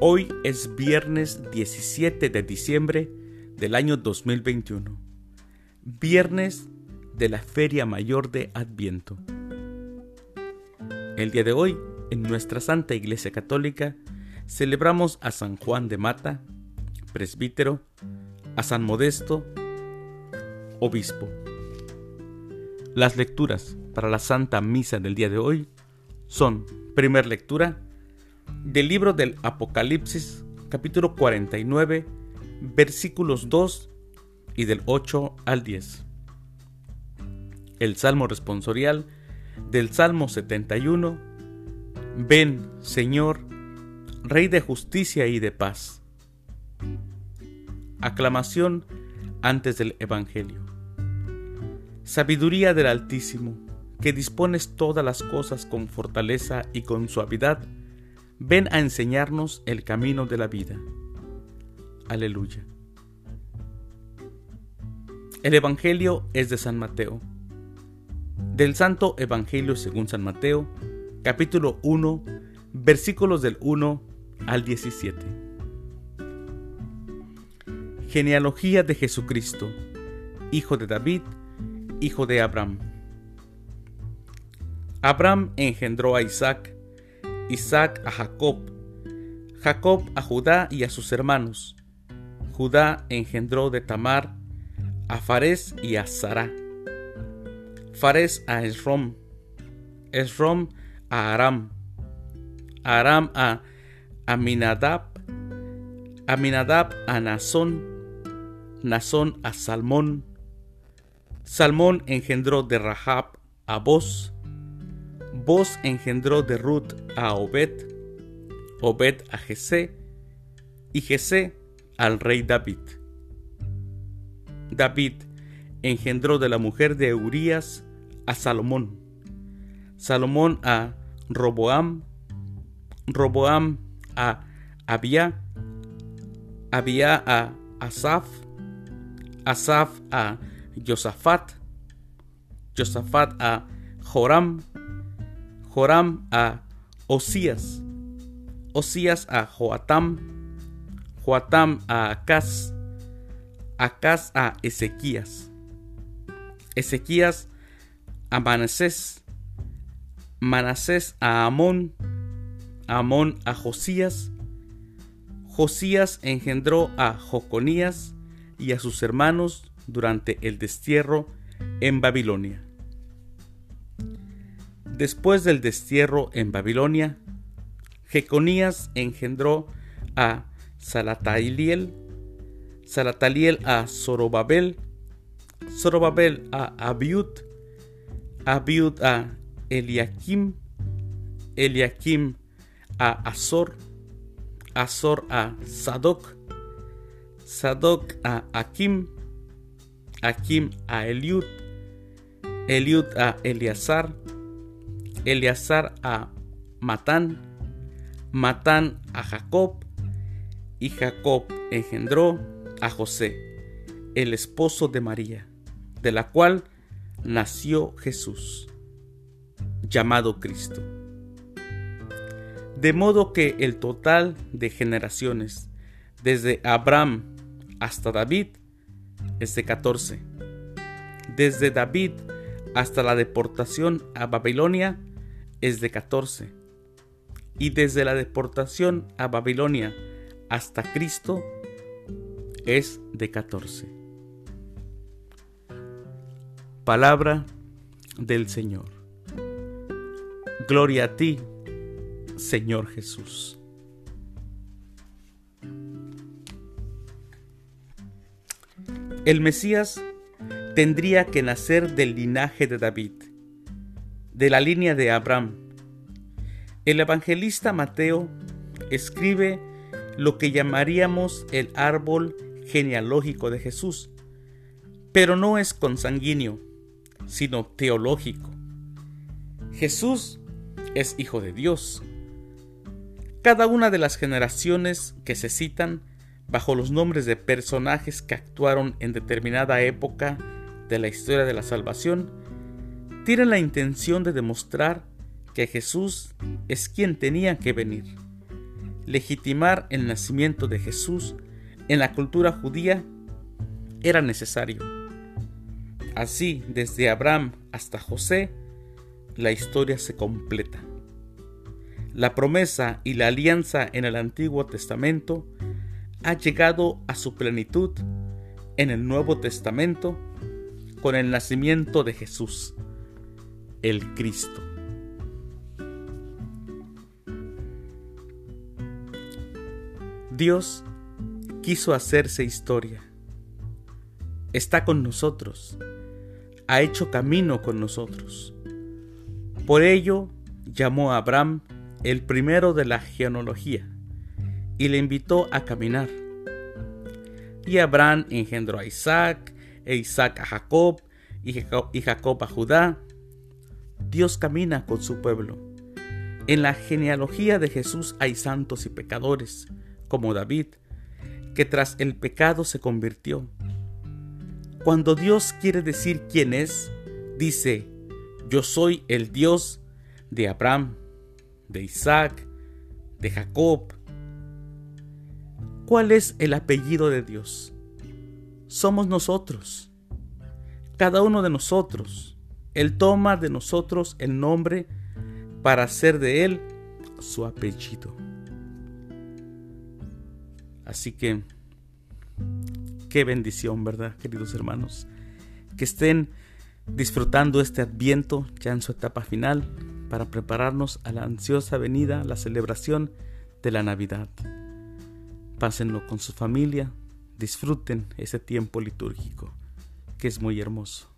Hoy es viernes 17 de diciembre del año 2021, viernes de la Feria Mayor de Adviento. El día de hoy, en nuestra Santa Iglesia Católica, celebramos a San Juan de Mata, presbítero, a San Modesto, obispo. Las lecturas para la Santa Misa del día de hoy son, primer lectura, del libro del Apocalipsis, capítulo 49, versículos 2 y del 8 al 10. El Salmo responsorial del Salmo 71. Ven, Señor, Rey de justicia y de paz. Aclamación antes del Evangelio. Sabiduría del Altísimo, que dispones todas las cosas con fortaleza y con suavidad, ven a enseñarnos el camino de la vida. Aleluya. El Evangelio es de San Mateo. Del Santo Evangelio según San Mateo, capítulo 1, versículos del 1 al 17. Genealogía de Jesucristo, hijo de David, hijo de Abraham. Abraham engendró a Isaac, Isaac a Jacob, Jacob a Judá y a sus hermanos. Judá engendró de Tamar a Fares y a Sara. Fares a Esrom, Esrom a Aram, Aram a Aminadab, Aminadab a Nazón, Nazón a Salmón, Salmón engendró de Rahab a Boz, Boz engendró de Ruth a Obed, Obed a Jesé, y Jesé al rey David. David engendró de la mujer de Urías a Salomón, Salomón a Roboam, Roboam a Abia, Abia a Asaf, Asaf a Josafat, Josafat a Joram, Joram a Osías, Osías a Joatam, Joatam a Acaz, Acaz a Ezequías, Ezequías a Manasés, Manasés a Amón, Amón a Josías, Josías engendró a Joconías y a sus hermanos durante el destierro en Babilonia. Después del destierro en Babilonia, Jeconías engendró a Salataliel, Salataliel a Zorobabel, Zorobabel a Abiud, Abiud a Eliakim, Eliakim a Azor, Azor a Sadoc, Sadoc a Akim, Akim a Eliud, Eliud a Eleazar, Eleazar a Matán, Matán a Jacob, y Jacob engendró a José, el esposo de María, de la cual nació Jesús, llamado Cristo. De modo que el total de generaciones, desde Abraham hasta David, es de 14. Desde David hasta la deportación a Babilonia es de 14. Y desde la deportación a Babilonia hasta Cristo es de 14. Palabra del Señor. Gloria a ti, Señor Jesús. El Mesías tendría que nacer del linaje de David, de la línea de Abraham. El evangelista Mateo escribe lo que llamaríamos el árbol genealógico de Jesús, pero no es consanguíneo, sino teológico. Jesús es hijo de Dios. Cada una de las generaciones que se citan bajo los nombres de personajes que actuaron en determinada época de la historia de la salvación, tienen la intención de demostrar que Jesús es quien tenía que venir, legitimar el nacimiento de Jesús en la cultura judía era necesario. Así, desde Abraham hasta José, la historia se completa. La promesa y la alianza en el Antiguo Testamento ha llegado a su plenitud en el Nuevo Testamento con el nacimiento de Jesús, el Cristo. Dios quiso hacerse historia. Está con nosotros. Ha hecho camino con nosotros. Por ello llamó a Abraham el primero de la genealogía y le invitó a caminar. Y Abraham engendró a Isaac, e Isaac a Jacob, y Jacob a Judá. Dios camina con su pueblo. En la genealogía de Jesús hay santos y pecadores, como David, que tras el pecado se convirtió. Cuando Dios quiere decir quién es, dice, yo soy el Dios de Abraham, de Isaac, de Jacob. ¿Cuál es el apellido de Dios? Somos nosotros. Cada uno de nosotros. Él toma de nosotros el nombre para hacer de Él su apellido. Así que, qué bendición, ¿verdad, queridos hermanos? Que estén disfrutando este adviento ya en su etapa final para prepararnos a la ansiosa venida, la celebración de la Navidad. Pásenlo con su familia, disfruten ese tiempo litúrgico, que es muy hermoso.